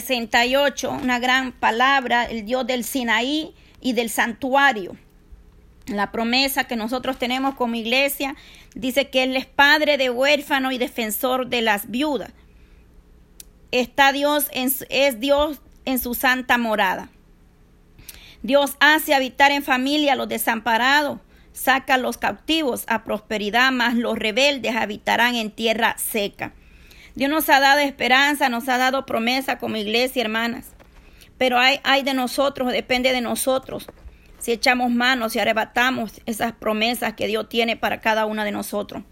68, una gran palabra, el Dios del Sinaí y del santuario. La promesa que nosotros tenemos como iglesia dice que Él es padre de huérfano y defensor de las viudas. Está Dios es Dios en su santa morada. Dios hace habitar en familia a los desamparados, saca a los cautivos a prosperidad, mas los rebeldes habitarán en tierra seca. Dios nos ha dado esperanza, nos ha dado promesa como iglesia, hermanas. Pero hay, hay de nosotros, depende de nosotros. Si echamos manos y arrebatamos esas promesas que Dios tiene para cada una de nosotros.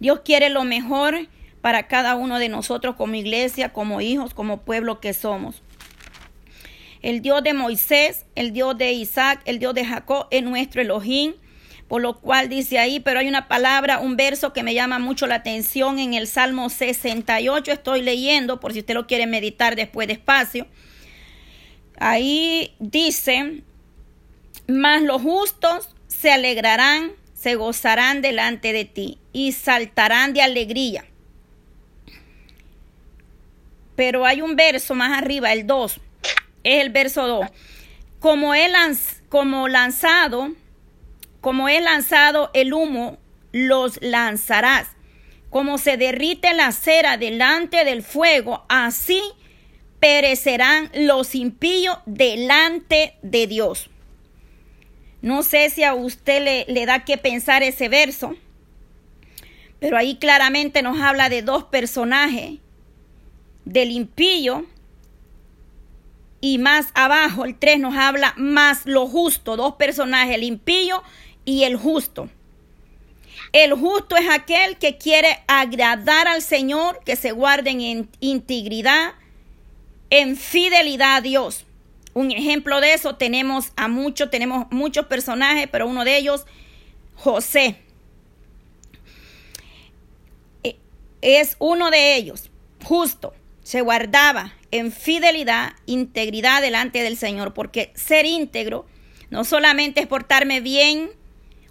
Dios quiere lo mejor para cada uno de nosotros como iglesia, como hijos, como pueblo que somos. El Dios de Moisés, el Dios de Isaac, el Dios de Jacob es nuestro Elohim por lo cual dice ahí, pero hay una palabra, un verso que me llama mucho la atención en el Salmo 68, estoy leyendo, por si usted lo quiere meditar después despacio. Ahí dice, mas los justos se alegrarán, se gozarán delante de ti y saltarán de alegría. Pero hay un verso más arriba, el 2, es el verso 2. Como, como lanzado como he lanzado el humo, los lanzarás. Como se derrite la cera delante del fuego, así perecerán los impíos delante de Dios. No sé si a usted le, le, da que pensar ese verso, pero ahí claramente nos habla de dos personajes, del impío y más abajo el 3 nos habla más lo justo, dos personajes, el impío y el justo. El justo es aquel que quiere agradar al Señor, que se guarden en integridad, en fidelidad a Dios. Un ejemplo de eso tenemos a muchos, tenemos muchos personajes, pero uno de ellos, José. E, es uno de ellos, justo, se guardaba en fidelidad, integridad delante del Señor, porque ser íntegro no solamente es portarme bien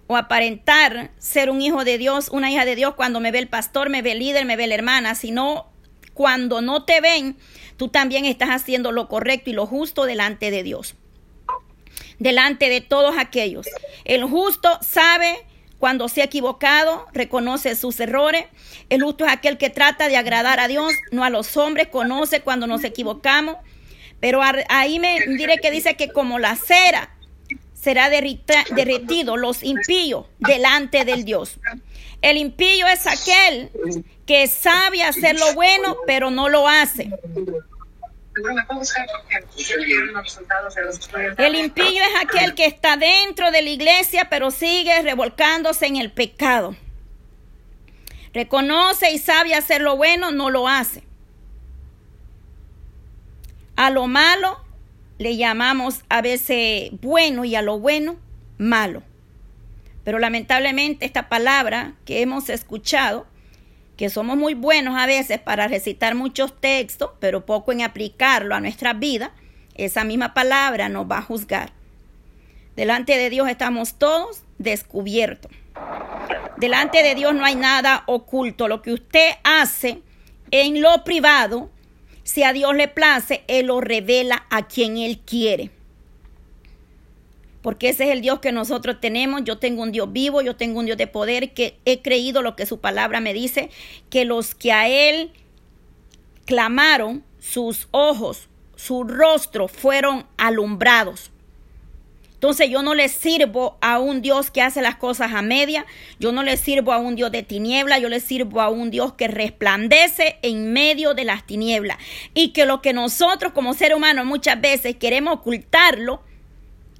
o aparentar ser un hijo de Dios, una hija de Dios cuando me ve el pastor, me ve el líder, me ve la hermana, sino cuando no te ven, tú también estás haciendo lo correcto y lo justo delante de Dios. Delante de todos aquellos. El justo sabe cuando se ha equivocado, reconoce sus errores. El justo es aquel que trata de agradar a Dios, no a los hombres, conoce cuando nos equivocamos. Pero ahí me diré que dice que como la cera será derretido los impíos delante del Dios. El impío es aquel que sabe hacer lo bueno, pero no lo hace. El impío es aquel que está dentro de la iglesia, pero sigue revolcándose en el pecado. Reconoce y sabe hacer lo bueno, no lo hace. A lo malo le llamamos a veces bueno y a lo bueno malo. Pero lamentablemente esta palabra que hemos escuchado, que somos muy buenos a veces para recitar muchos textos, pero poco en aplicarlo a nuestra vida, esa misma palabra nos va a juzgar. Delante de Dios estamos todos descubiertos. Delante de Dios no hay nada oculto. Lo que usted hace en lo privado, si a Dios le place, Él lo revela a quien Él quiere. Porque ese es el Dios que nosotros tenemos. Yo tengo un Dios vivo, yo tengo un Dios de poder, que he creído lo que su palabra me dice, que los que a Él clamaron, sus ojos, su rostro fueron alumbrados. Entonces yo no le sirvo a un Dios que hace las cosas a media, yo no le sirvo a un Dios de tiniebla, yo le sirvo a un Dios que resplandece en medio de las tinieblas. Y que lo que nosotros como ser humano muchas veces queremos ocultarlo,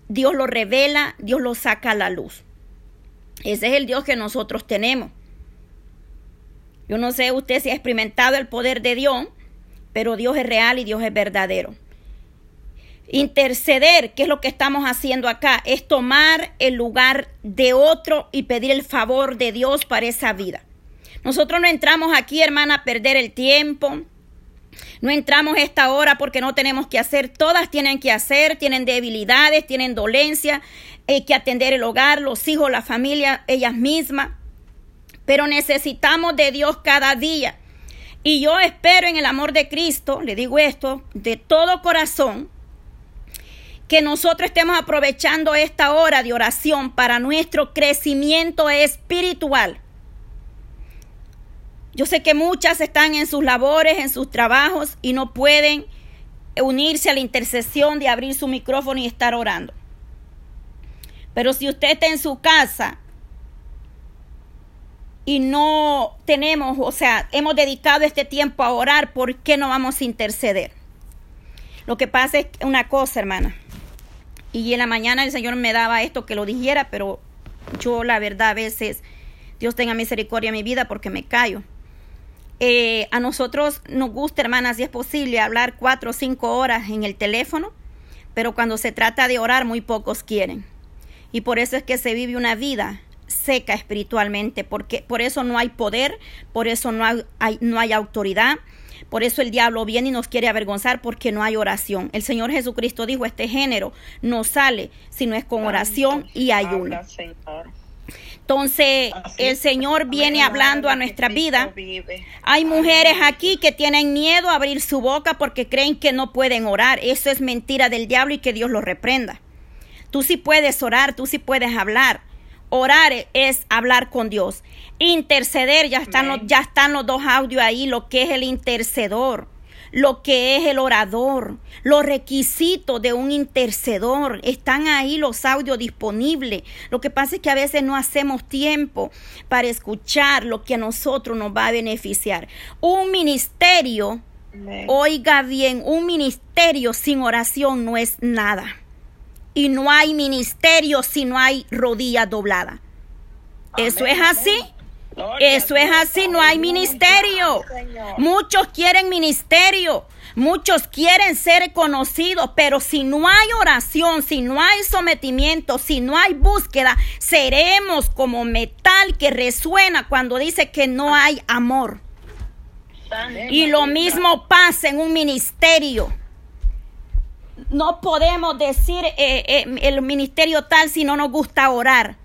Dios lo revela, Dios lo saca a la luz. Ese es el Dios que nosotros tenemos. Yo no sé usted si ha experimentado el poder de Dios, pero Dios es real y Dios es verdadero. Interceder, que es lo que estamos haciendo acá, es tomar el lugar de otro y pedir el favor de Dios para esa vida. Nosotros no entramos aquí, hermana, a perder el tiempo. No entramos esta hora porque no tenemos que hacer. Todas tienen que hacer, tienen debilidades, tienen dolencia, hay que atender el hogar, los hijos, la familia, ellas mismas. Pero necesitamos de Dios cada día. Y yo espero en el amor de Cristo, le digo esto, de todo corazón, que nosotros estemos aprovechando esta hora de oración para nuestro crecimiento espiritual. Yo sé que muchas están en sus labores, en sus trabajos y no pueden unirse a la intercesión de abrir su micrófono y estar orando. Pero si usted está en su casa y no tenemos, o sea, hemos dedicado este tiempo a orar, ¿por qué no vamos a interceder? Lo que pasa es una cosa, hermana. Y en la mañana el Señor me daba esto que lo dijera, pero yo la verdad a veces, Dios tenga misericordia en mi vida porque me callo. Eh, a nosotros nos gusta, hermanas, si es posible, hablar cuatro o cinco horas en el teléfono, pero cuando se trata de orar, muy pocos quieren. Y por eso es que se vive una vida seca espiritualmente, porque por eso no hay poder, por eso no hay, no hay autoridad, por eso el diablo viene y nos quiere avergonzar porque no hay oración. El Señor Jesucristo dijo, este género no sale si no es con oración y ayuno. Entonces, el Señor viene hablando a nuestra vida. Hay mujeres aquí que tienen miedo a abrir su boca porque creen que no pueden orar. Eso es mentira del diablo y que Dios lo reprenda. Tú sí puedes orar, tú sí puedes hablar. Orar es hablar con Dios. Interceder, ya están, los, ya están los dos audios ahí, lo que es el intercedor lo que es el orador, los requisitos de un intercedor. Están ahí los audios disponibles. Lo que pasa es que a veces no hacemos tiempo para escuchar lo que a nosotros nos va a beneficiar. Un ministerio, oiga bien, un ministerio sin oración no es nada. Y no hay ministerio si no hay rodilla doblada. Eso es así. Eso es así, no hay ministerio. Muchos quieren ministerio, muchos quieren ser conocidos, pero si no hay oración, si no hay sometimiento, si no hay búsqueda, seremos como metal que resuena cuando dice que no hay amor. Y lo mismo pasa en un ministerio. No podemos decir eh, eh, el ministerio tal si no nos gusta orar.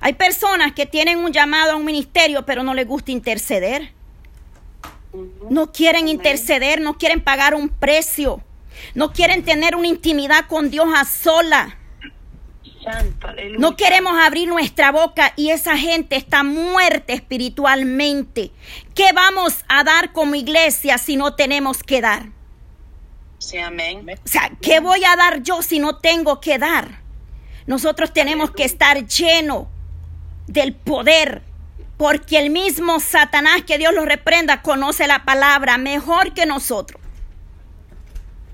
Hay personas que tienen un llamado a un ministerio, pero no les gusta interceder. No quieren interceder, no quieren pagar un precio. No quieren tener una intimidad con Dios a sola. No queremos abrir nuestra boca y esa gente está muerta espiritualmente. ¿Qué vamos a dar como iglesia si no tenemos que dar? Sí, amén. O sea, ¿qué voy a dar yo si no tengo que dar? Nosotros tenemos que estar llenos del poder. Porque el mismo Satanás, que Dios lo reprenda, conoce la palabra mejor que nosotros.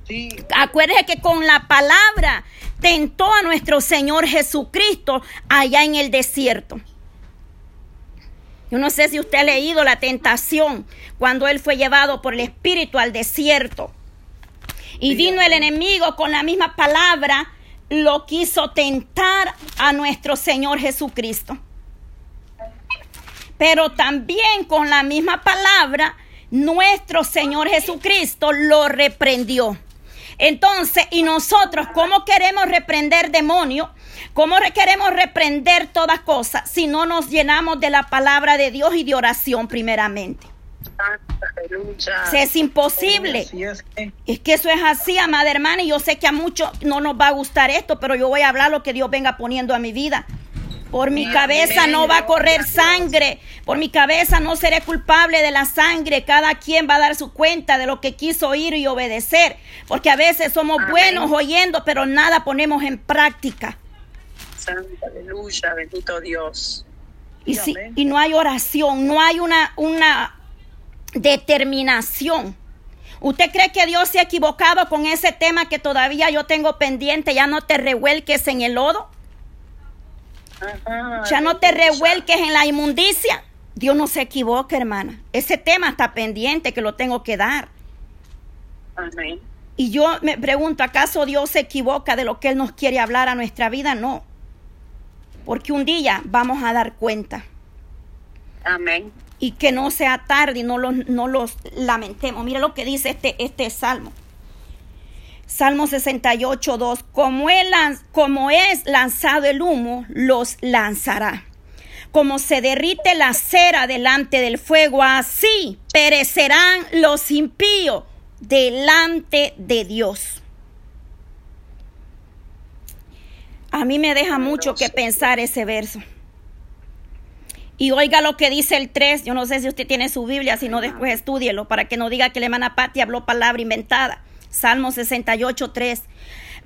Sí. Acuérdese que con la palabra tentó a nuestro Señor Jesucristo allá en el desierto. Yo no sé si usted ha leído la tentación cuando él fue llevado por el Espíritu al desierto. Y vino el enemigo con la misma palabra, lo quiso tentar a nuestro Señor Jesucristo pero también con la misma palabra, nuestro Señor Jesucristo lo reprendió. Entonces, ¿y nosotros cómo queremos reprender demonios? ¿Cómo queremos reprender todas cosas si no nos llenamos de la palabra de Dios y de oración primeramente? Es imposible. Es que eso es así, amada hermana, y yo sé que a muchos no nos va a gustar esto, pero yo voy a hablar lo que Dios venga poniendo a mi vida. Por mi cabeza no va a correr sangre. Por mi cabeza no seré culpable de la sangre. Cada quien va a dar su cuenta de lo que quiso oír y obedecer. Porque a veces somos buenos oyendo, pero nada ponemos en práctica. Santa, aleluya, bendito Dios. Y, si, y no hay oración, no hay una, una determinación. ¿Usted cree que Dios se ha equivocado con ese tema que todavía yo tengo pendiente? Ya no te revuelques en el lodo ya no te revuelques en la inmundicia. Dios no se equivoca, hermana. Ese tema está pendiente que lo tengo que dar. Y yo me pregunto, ¿acaso Dios se equivoca de lo que Él nos quiere hablar a nuestra vida? No. Porque un día vamos a dar cuenta. Amén. Y que no sea tarde y no los, no los lamentemos. Mira lo que dice este, este salmo. Salmo 68, 2, como, como es lanzado el humo, los lanzará. como se derrite la cera delante del fuego, así perecerán los impíos delante de Dios. A mí me deja mucho que pensar ese verso. Y oiga lo que dice el 3. Yo no sé si usted tiene su Biblia, si no después estudielo para que no diga que la hermana Patti habló palabra inventada. Salmo 68, 3.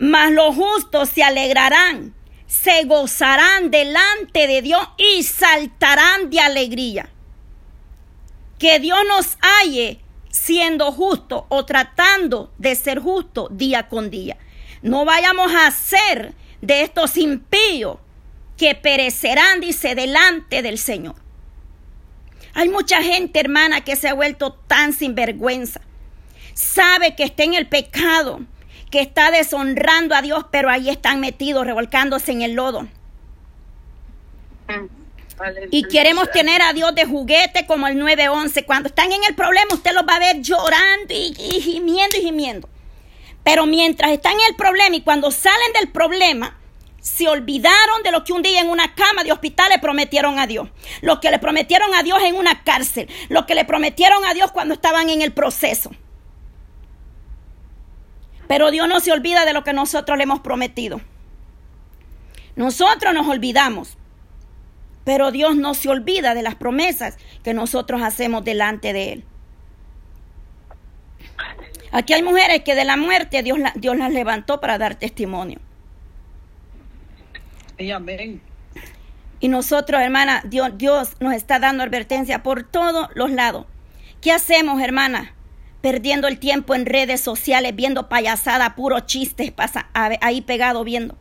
Mas los justos se alegrarán, se gozarán delante de Dios y saltarán de alegría. Que Dios nos halle siendo justo o tratando de ser justo día con día. No vayamos a ser de estos impíos que perecerán, dice, delante del Señor. Hay mucha gente, hermana, que se ha vuelto tan sinvergüenza. Sabe que está en el pecado, que está deshonrando a Dios, pero ahí están metidos, revolcándose en el lodo. Y queremos tener a Dios de juguete como el 911. Cuando están en el problema, usted los va a ver llorando y, y gimiendo y gimiendo. Pero mientras están en el problema y cuando salen del problema, se olvidaron de lo que un día en una cama de hospital le prometieron a Dios, lo que le prometieron a Dios en una cárcel, lo que le prometieron a Dios cuando estaban en el proceso. Pero Dios no se olvida de lo que nosotros le hemos prometido. Nosotros nos olvidamos, pero Dios no se olvida de las promesas que nosotros hacemos delante de Él. Aquí hay mujeres que de la muerte Dios, Dios las levantó para dar testimonio. Amén. Y nosotros, hermana, Dios, Dios nos está dando advertencia por todos los lados. ¿Qué hacemos, hermana? Perdiendo el tiempo en redes sociales, viendo payasada, puro chistes, pasa, ahí pegado viendo.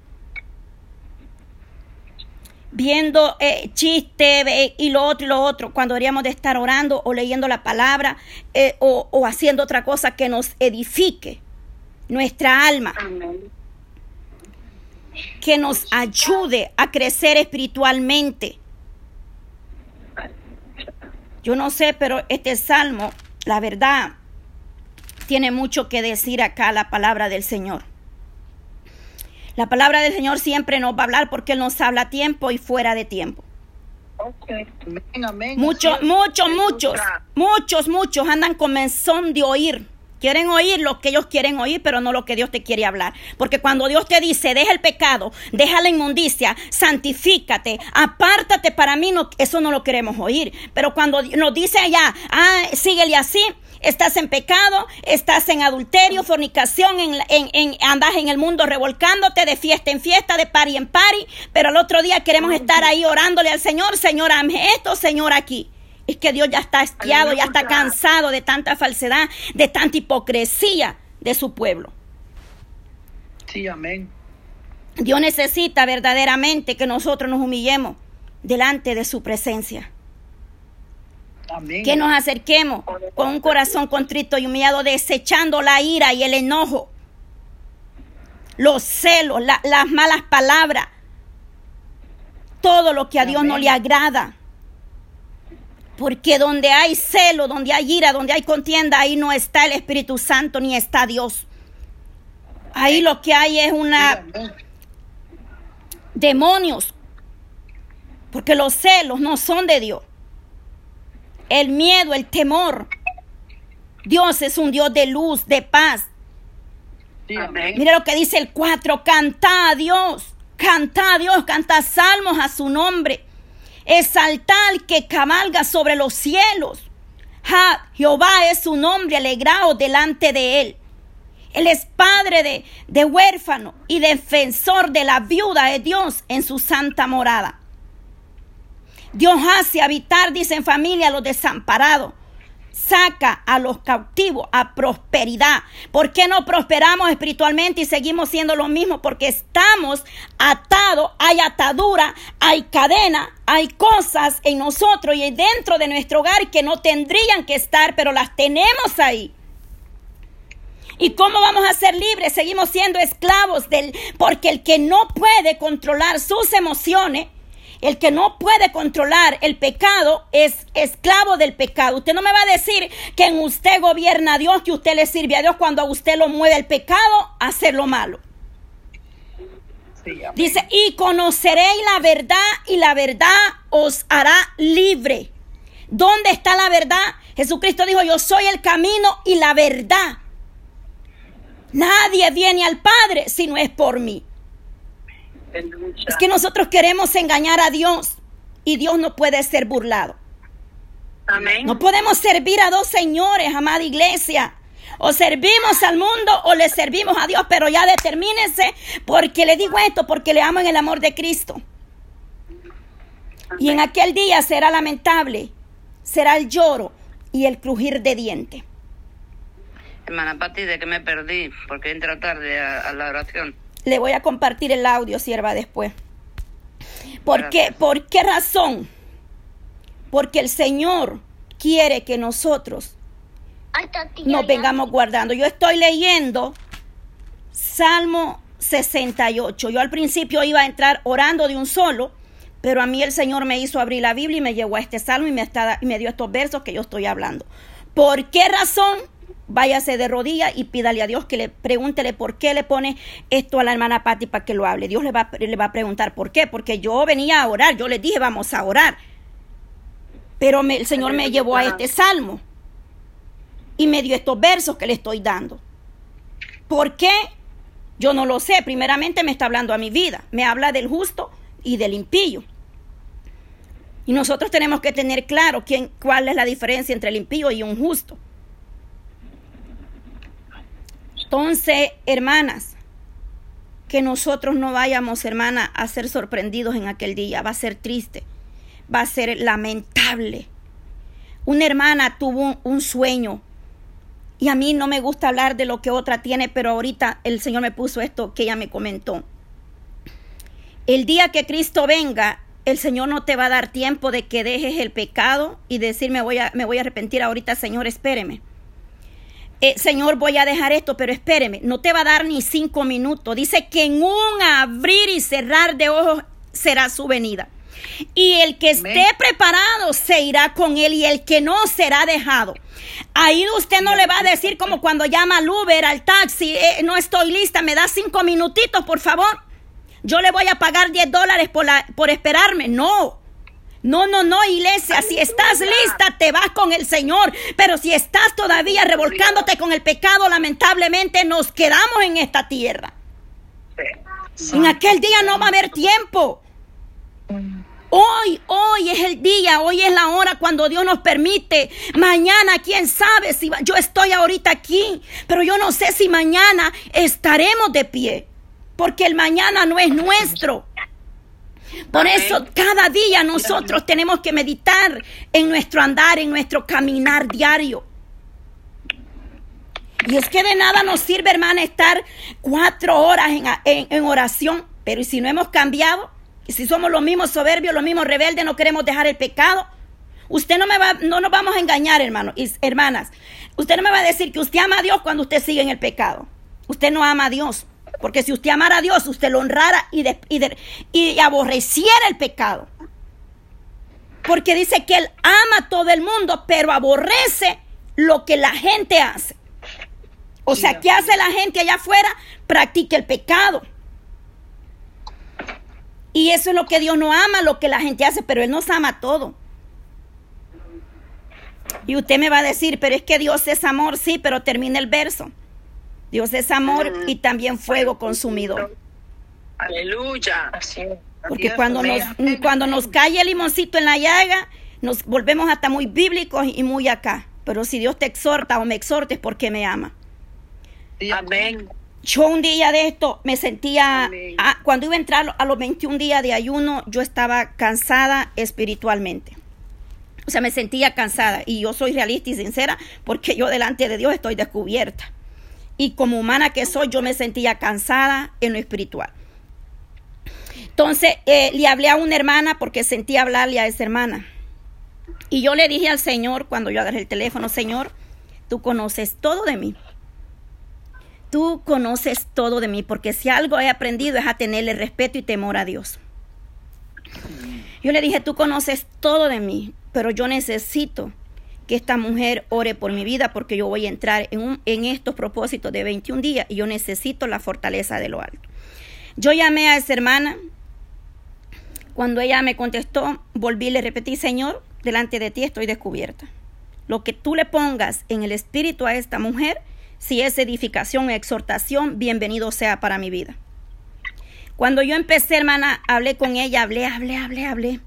Viendo eh, chistes y lo otro y lo otro, cuando deberíamos de estar orando o leyendo la palabra eh, o, o haciendo otra cosa que nos edifique nuestra alma. Amén. Que nos ayude a crecer espiritualmente. Yo no sé, pero este salmo, la verdad, tiene mucho que decir acá la palabra del Señor. La palabra del Señor siempre nos va a hablar porque Él nos habla a tiempo y fuera de tiempo. Okay. Amén, amén. Muchos, muchos, muchos, muchos, muchos andan con menzón de oír. Quieren oír lo que ellos quieren oír, pero no lo que Dios te quiere hablar. Porque cuando Dios te dice, deja el pecado, deja la inmundicia, santifícate, apártate para mí, no, eso no lo queremos oír. Pero cuando nos dice allá, ah, síguele así, estás en pecado, estás en adulterio, fornicación, en, en, en, andas en el mundo revolcándote de fiesta en fiesta, de pari en pari, pero al otro día queremos estar ahí orándole al Señor, Señor, hazme esto, Señor, aquí. Es que Dios ya está hastiado, ya está cansado de tanta falsedad, de tanta hipocresía de su pueblo. Sí, amén. Dios necesita verdaderamente que nosotros nos humillemos delante de su presencia. Amén. Que nos acerquemos con un corazón contrito y humillado, desechando la ira y el enojo, los celos, la- las malas palabras, todo lo que a Dios no le agrada. Porque donde hay celo, donde hay ira, donde hay contienda, ahí no está el Espíritu Santo ni está Dios. Ahí lo que hay es una demonios. Porque los celos no son de Dios. El miedo, el temor. Dios es un Dios de luz, de paz. Amén. Mire lo que dice el 4, canta a Dios, canta a Dios, canta salmos a su nombre. Exalta al que cabalga sobre los cielos. Jehová es su nombre, alegraos delante de él. Él es padre de, de huérfano y defensor de la viuda de Dios en su santa morada. Dios hace habitar, dice en familia, los desamparados. Saca a los cautivos a prosperidad. ¿Por qué no prosperamos espiritualmente y seguimos siendo lo mismo? Porque estamos atados, hay atadura, hay cadena, hay cosas en nosotros y dentro de nuestro hogar que no tendrían que estar, pero las tenemos ahí. ¿Y cómo vamos a ser libres? Seguimos siendo esclavos del... Porque el que no puede controlar sus emociones, el que no puede controlar el pecado, es esclavo del pecado. Usted no me va a decir que en usted gobierna a Dios, que usted le sirve a Dios cuando a usted lo mueve el pecado a hacer lo malo. Sí. Dice, y conoceréis la verdad y la verdad os hará libre. ¿Dónde está la verdad? Jesucristo dijo, yo soy el camino y la verdad. Nadie viene al Padre si no es por mí. Aleluya. Es que nosotros queremos engañar a Dios y Dios no puede ser burlado. Amén. No podemos servir a dos señores, amada iglesia. O servimos al mundo o le servimos a Dios, pero ya determínense porque le digo esto, porque le amo en el amor de Cristo. Y en aquel día será lamentable, será el lloro y el crujir de diente. Hermana Pati, ¿de qué me perdí? Porque entro tarde a, a la oración. Le voy a compartir el audio, sierva, después. ¿Por qué. ¿Por qué razón? Porque el Señor quiere que nosotros nos vengamos guardando. Yo estoy leyendo Salmo 68. Yo al principio iba a entrar orando de un solo, pero a mí el Señor me hizo abrir la Biblia y me llevó a este salmo y me, está, y me dio estos versos que yo estoy hablando. ¿Por qué razón? Váyase de rodillas y pídale a Dios que le pregúntele por qué le pone esto a la hermana Patti para que lo hable. Dios le va, le va a preguntar por qué, porque yo venía a orar, yo le dije vamos a orar. Pero el Señor me llevó a este salmo y me dio estos versos que le estoy dando. ¿Por qué? Yo no lo sé. Primeramente me está hablando a mi vida. Me habla del justo y del impío. Y nosotros tenemos que tener claro quién, cuál es la diferencia entre el impío y un justo. Entonces, hermanas, que nosotros no vayamos, hermana, a ser sorprendidos en aquel día. Va a ser triste, va a ser lamentable. Una hermana tuvo un, sueño y a mí no me gusta hablar de lo que otra tiene, pero ahorita el Señor me puso esto que ella me comentó. El día que Cristo venga, el Señor no te va a dar tiempo de que dejes el pecado y decir me voy a, me voy a arrepentir ahorita, Señor, espéreme. Eh, Señor, voy a dejar esto, pero espéreme, no te va a dar ni cinco minutos. Dice que en un abrir y cerrar de ojos será su venida. Y el que Amén. esté preparado se irá con él y el que no será dejado. Ahí usted no le va a decir como cuando llama al Uber, al taxi, "Eh, no estoy lista, me da cinco minutitos, por favor. Yo le voy a pagar 10 dólares por, la, por esperarme. No. No, no, no, iglesia. Si estás lista, te vas con el Señor. Pero si estás todavía revolcándote con el pecado, lamentablemente nos quedamos en esta tierra. En aquel día no va a haber tiempo. Hoy, hoy es el día, hoy es la hora cuando Dios nos permite. Mañana, quién sabe si va- yo estoy ahorita aquí, pero yo no sé si mañana estaremos de pie, porque el mañana no es nuestro. Por eso cada día nosotros tenemos que meditar en nuestro andar, en nuestro caminar diario. Y es que de nada nos sirve, hermana, estar cuatro horas en, en- en oración. Pero ¿y si no hemos cambiado? ¿Y si somos los mismos soberbios, los mismos rebeldes, no queremos dejar el pecado? Usted no me va, no nos vamos a engañar, hermano y hermanas. Usted no me va a decir que usted ama a Dios cuando usted sigue en el pecado. Usted no ama a Dios. Porque si usted amara a Dios, usted lo honrara y, de- y de- y aborreciera el pecado. Porque dice que Él ama a todo el mundo, pero aborrece lo que la gente hace. O sea, ¿qué hace la gente allá afuera? Practica el pecado. Y eso es lo que Dios no ama, lo que la gente hace, pero Él nos ama todo. Y usted me va a decir, pero es que Dios es amor, sí, pero termina el verso. Dios es amor y también fuego consumidor. Aleluya. Así. Porque cuando nos, amén. cuando nos cae el limoncito en la llaga, nos volvemos hasta muy bíblicos y muy acá. Pero si Dios te exhorta o me exhorta es porque me ama. Amén. Yo un día de esto me sentía, ah, cuando iba a entrar a los 21 días de ayuno, yo estaba cansada espiritualmente. O sea, me sentía cansada y yo soy realista y sincera porque yo delante de Dios estoy descubierta. Y como humana que soy, yo me sentía cansada en lo espiritual. Entonces, eh, le hablé a una hermana porque sentía hablarle a esa hermana. Y yo le dije al Señor, cuando yo agarré el teléfono, Señor, tú conoces todo de mí. Tú conoces todo de mí, porque si algo he aprendido es a tenerle respeto y temor a Dios. Yo le dije, tú conoces todo de mí, pero yo necesito que esta mujer ore por mi vida porque yo voy a entrar en, estos propósitos de 21 días y yo necesito la fortaleza de lo alto. Yo llamé a esa hermana. Cuando ella me contestó, volví y le repetí, Señor, delante de ti estoy descubierta. Lo que tú le pongas en el espíritu a esta mujer, si es edificación, exhortación, bienvenido sea para mi vida. Cuando yo empecé, hermana, hablé con ella, hablé, hablé, hablé, hablé.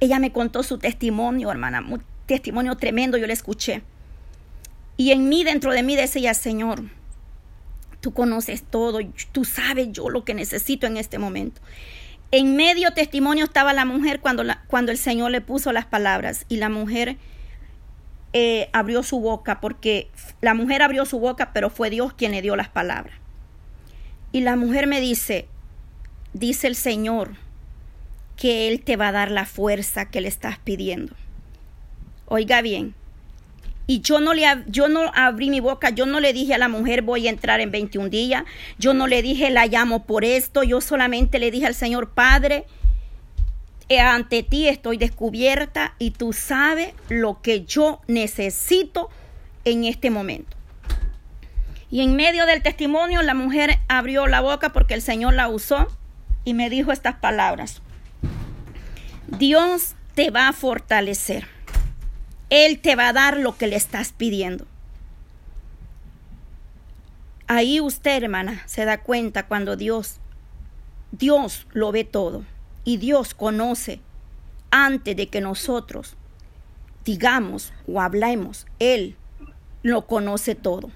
Ella me contó su testimonio, hermana, testimonio tremendo, yo le escuché. Y en mí, dentro de mí, decía, Señor, tú conoces todo, tú sabes yo lo que necesito en este momento. En medio testimonio estaba la mujer cuando, cuando el Señor le puso las palabras y la mujer eh, abrió su boca porque la mujer abrió su boca, pero fue Dios quien le dio las palabras. Y la mujer me dice, dice el Señor que Él te va a dar la fuerza que le estás pidiendo. Oiga bien, y yo no le yo no abrí mi boca, yo no le dije a la mujer voy a entrar en 21 días, yo no le dije la llamo por esto, yo solamente le dije al Señor Padre, eh, ante ti estoy descubierta y tú sabes lo que yo necesito en este momento. Y en medio del testimonio la mujer abrió la boca porque el Señor la usó y me dijo estas palabras. Dios te va a fortalecer. Él te va a dar lo que le estás pidiendo. Ahí usted, hermana, se da cuenta cuando Dios, Dios lo ve todo y Dios conoce antes de que nosotros digamos o hablemos. Él lo conoce todo.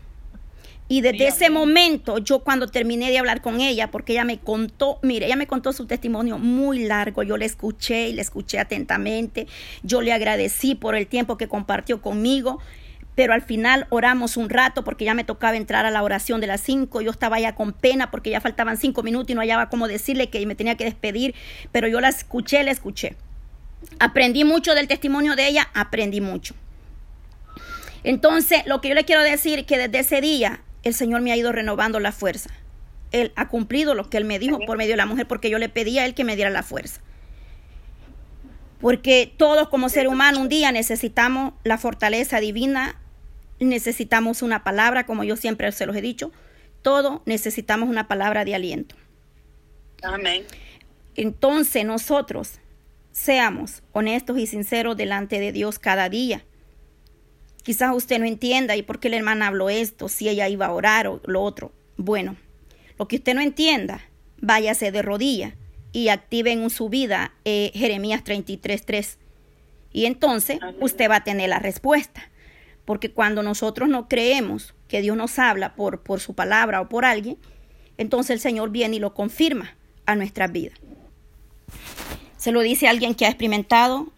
Y desde ese momento, yo cuando terminé de hablar con ella, porque ella me contó, mire, ella me contó su testimonio muy largo, yo le escuché y le escuché atentamente, yo le agradecí por el tiempo que compartió conmigo, pero al final oramos un rato porque ya me tocaba entrar a la oración de las cinco, yo estaba ya con pena porque ya faltaban cinco minutos y no hallaba cómo decirle que me tenía que despedir, pero yo la escuché, la escuché. Aprendí mucho del testimonio de ella, aprendí mucho. Entonces, lo que yo le quiero decir es que desde ese día el Señor me ha ido renovando la fuerza. Él ha cumplido lo que Él me dijo por medio de la mujer, porque yo le pedí a Él que me diera la fuerza. Porque todos como ser humano un día necesitamos la fortaleza divina, necesitamos una palabra, como yo siempre se los he dicho, todos necesitamos una palabra de aliento. Amén. Entonces nosotros seamos honestos y sinceros delante de Dios cada día. Quizás usted no entienda y por qué la hermana habló esto, si ella iba a orar o lo otro. Bueno, lo que usted no entienda, váyase de rodilla y active en su vida eh, Jeremías 33.3. Y entonces usted va a tener la respuesta. Porque cuando nosotros no creemos que Dios nos habla por, por su palabra o por alguien, entonces el Señor viene y lo confirma a nuestras vidas. Se lo dice alguien que ha experimentado